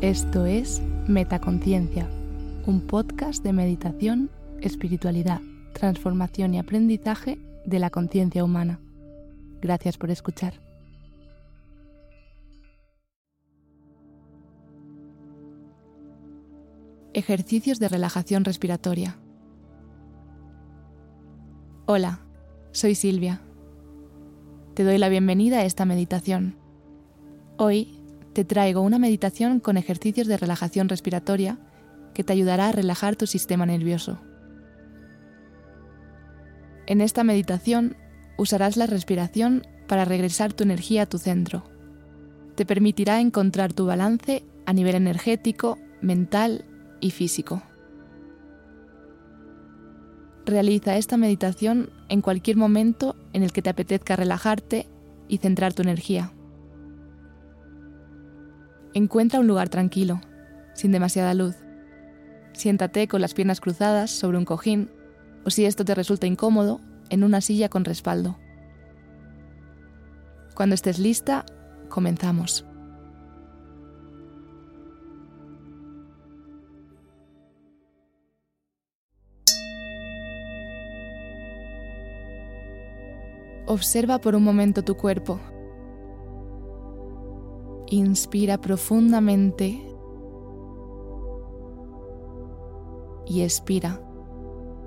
Esto es Metaconciencia, un podcast de meditación, espiritualidad, transformación y aprendizaje de la conciencia humana. Gracias por escuchar. Ejercicios de relajación respiratoria. Hola, soy Silvia. Te doy la bienvenida a esta meditación. Hoy te traigo una meditación con ejercicios de relajación respiratoria que te ayudará a relajar tu sistema nervioso. En esta meditación usarás la respiración para regresar tu energía a tu centro. Te permitirá encontrar tu balance a nivel energético, mental y físico. Realiza esta meditación en cualquier momento en el que te apetezca relajarte y centrar tu energía. Encuentra un lugar tranquilo, sin demasiada luz. Siéntate con las piernas cruzadas sobre un cojín o si esto te resulta incómodo, en una silla con respaldo. Cuando estés lista, comenzamos. Observa por un momento tu cuerpo. Inspira profundamente y expira,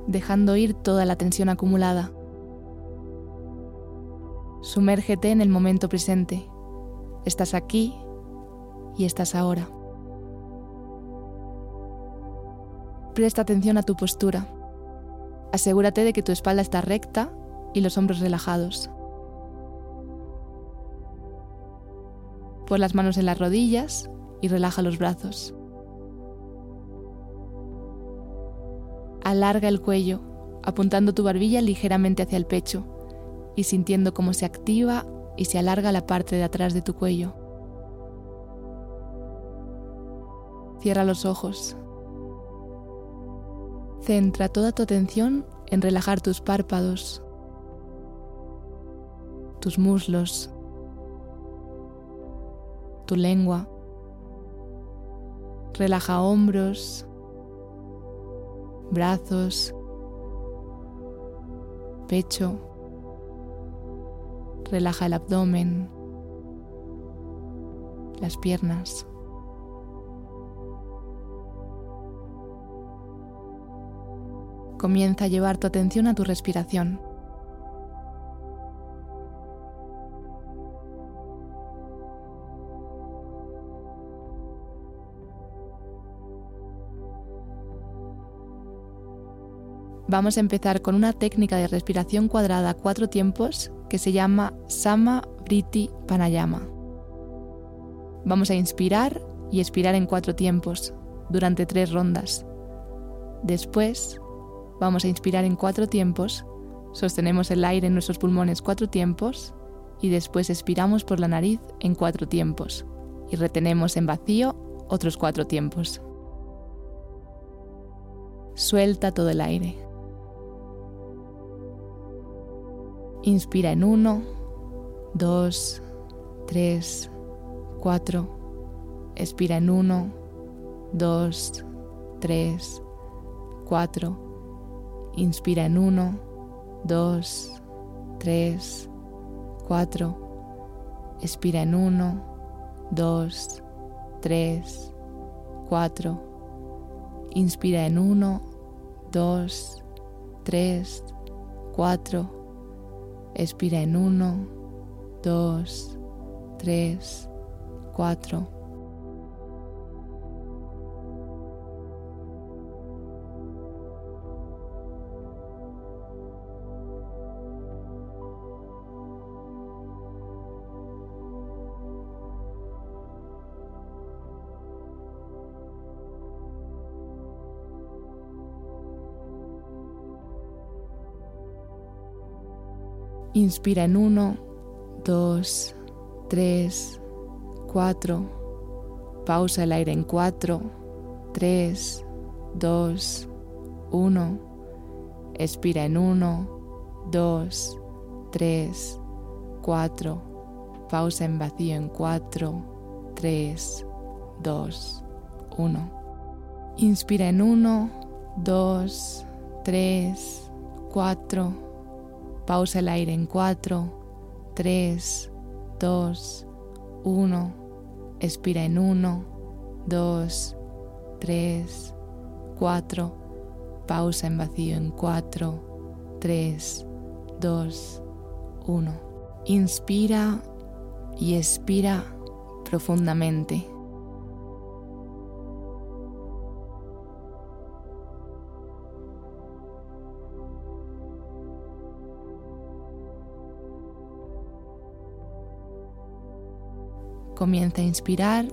dejando ir toda la tensión acumulada. Sumérgete en el momento presente. Estás aquí y estás ahora. Presta atención a tu postura. Asegúrate de que tu espalda está recta y los hombros relajados. Pon las manos en las rodillas y relaja los brazos. Alarga el cuello, apuntando tu barbilla ligeramente hacia el pecho y sintiendo cómo se activa y se alarga la parte de atrás de tu cuello. Cierra los ojos. Centra toda tu atención en relajar tus párpados, tus muslos, tu lengua. Relaja hombros, brazos, pecho. Relaja el abdomen, las piernas. Comienza a llevar tu atención a tu respiración. Vamos a empezar con una técnica de respiración cuadrada a cuatro tiempos que se llama Sama Briti Panayama. Vamos a inspirar y expirar en cuatro tiempos durante tres rondas. Después vamos a inspirar en cuatro tiempos, sostenemos el aire en nuestros pulmones cuatro tiempos y después expiramos por la nariz en cuatro tiempos y retenemos en vacío otros cuatro tiempos. Suelta todo el aire. Inspira en 1, 2, 3, 4. Expira en 1, 2, 3, 4. Inspira en 1, 2, 3, 4. Expira en 1, 2, 3, 4. Inspira en 1, 2, 3, 4 Expira en 1, 2, 3, 4. Inspira en 1, 2, 3, 4. Pausa el aire en 4, 3, 2, 1. Expira en 1, 2, 3, 4. Pausa en vacío en 4, 3, 2, 1. Inspira en 1, 2, 3, 4. Pausa el aire en 4, 3, 2, 1. Expira en 1, 2, 3, 4. Pausa en vacío en 4, 3, 2, 1. Inspira y expira profundamente. Comienza a inspirar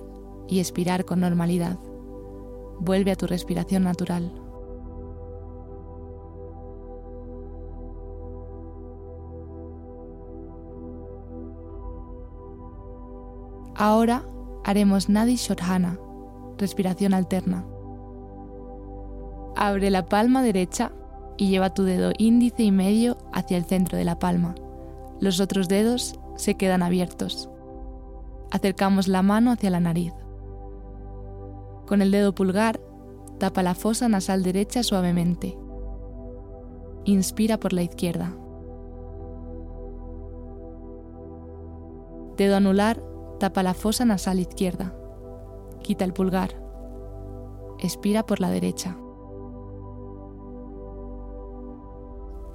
y expirar con normalidad. Vuelve a tu respiración natural. Ahora haremos Nadi Shodhana, respiración alterna. Abre la palma derecha y lleva tu dedo índice y medio hacia el centro de la palma. Los otros dedos se quedan abiertos. Acercamos la mano hacia la nariz. Con el dedo pulgar, tapa la fosa nasal derecha suavemente. Inspira por la izquierda. Dedo anular, tapa la fosa nasal izquierda. Quita el pulgar. Expira por la derecha.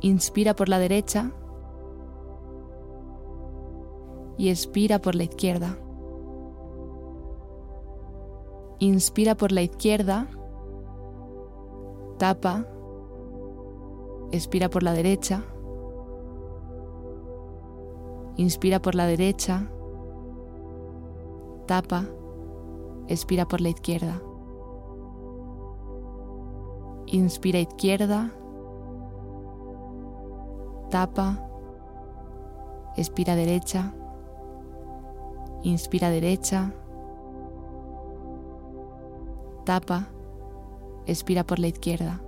Inspira por la derecha y expira por la izquierda. Inspira por la izquierda, tapa, expira por la derecha, inspira por la derecha, tapa, expira por la izquierda. Inspira izquierda, tapa, expira derecha, inspira derecha, tapa, expira por la izquierda.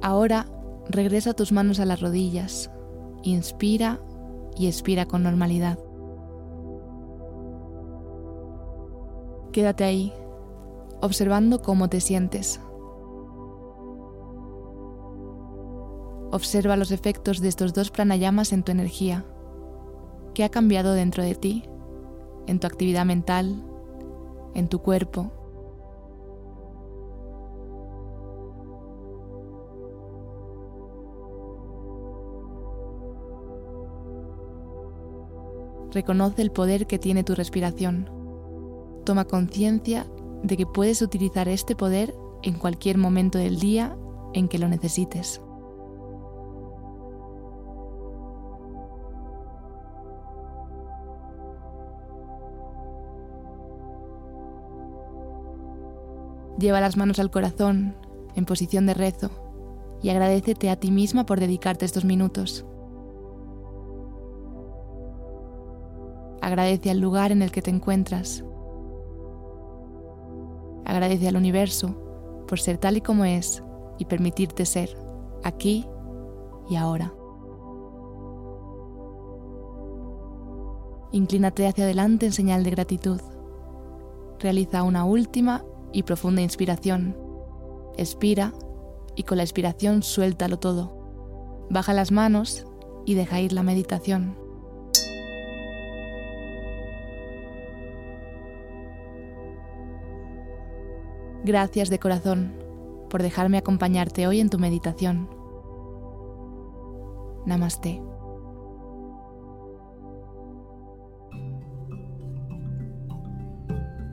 Ahora regresa tus manos a las rodillas, inspira y expira con normalidad. Quédate ahí, observando cómo te sientes. Observa los efectos de estos dos pranayamas en tu energía. ¿Qué ha cambiado dentro de ti? En tu actividad mental, en tu cuerpo. Reconoce el poder que tiene tu respiración. Toma conciencia de que puedes utilizar este poder en cualquier momento del día en que lo necesites. Lleva las manos al corazón, en posición de rezo, y agradecete a ti misma por dedicarte estos minutos. Agradece al lugar en el que te encuentras. Agradece al universo por ser tal y como es y permitirte ser aquí y ahora. Inclínate hacia adelante en señal de gratitud. Realiza una última y profunda inspiración. Expira y con la expiración suéltalo todo. Baja las manos y deja ir la meditación. Gracias de corazón por dejarme acompañarte hoy en tu meditación. Namaste.